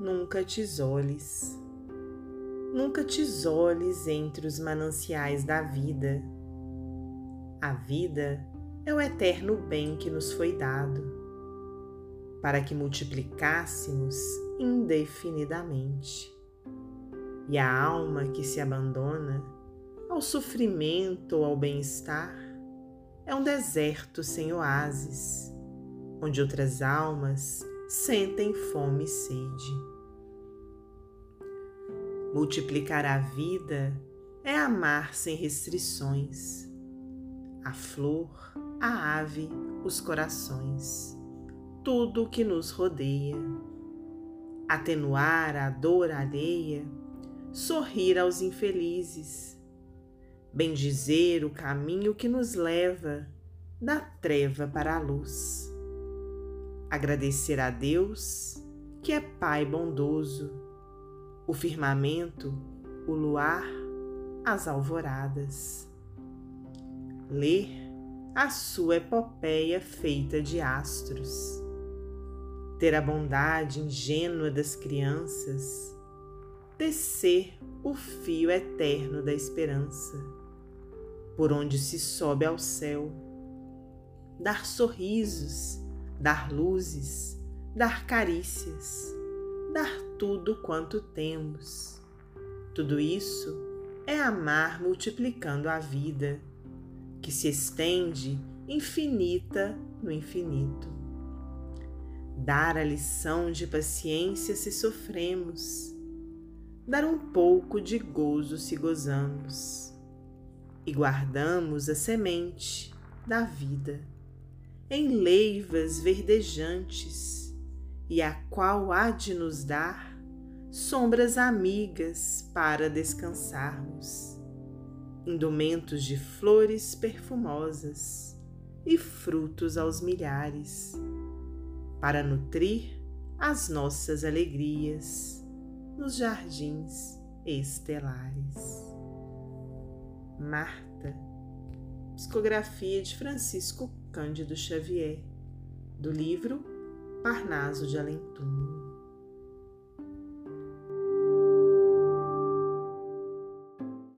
Nunca te isoles. Nunca te isoles entre os mananciais da vida. A vida é o eterno bem que nos foi dado, para que multiplicássemos indefinidamente. E a alma que se abandona ao sofrimento ou ao bem-estar é um deserto sem oásis, onde outras almas sentem fome e sede. Multiplicar a vida é amar sem restrições. A flor, a ave, os corações, tudo que nos rodeia. Atenuar a dor alheia, sorrir aos infelizes, bendizer o caminho que nos leva da treva para a luz agradecer a Deus, que é Pai bondoso, o firmamento, o luar, as alvoradas. Ler a sua epopeia feita de astros. Ter a bondade ingênua das crianças, tecer o fio eterno da esperança, por onde se sobe ao céu, dar sorrisos dar luzes, dar carícias, dar tudo quanto temos. Tudo isso é amar multiplicando a vida, que se estende infinita no infinito. Dar a lição de paciência se sofremos, dar um pouco de gozo se gozamos, e guardamos a semente da vida em leivas verdejantes, e a qual há de nos dar sombras amigas para descansarmos, indumentos de flores perfumosas e frutos aos milhares, para nutrir as nossas alegrias nos jardins estelares. Marta, psicografia de Francisco Cândido Xavier, do livro Parnaso de Além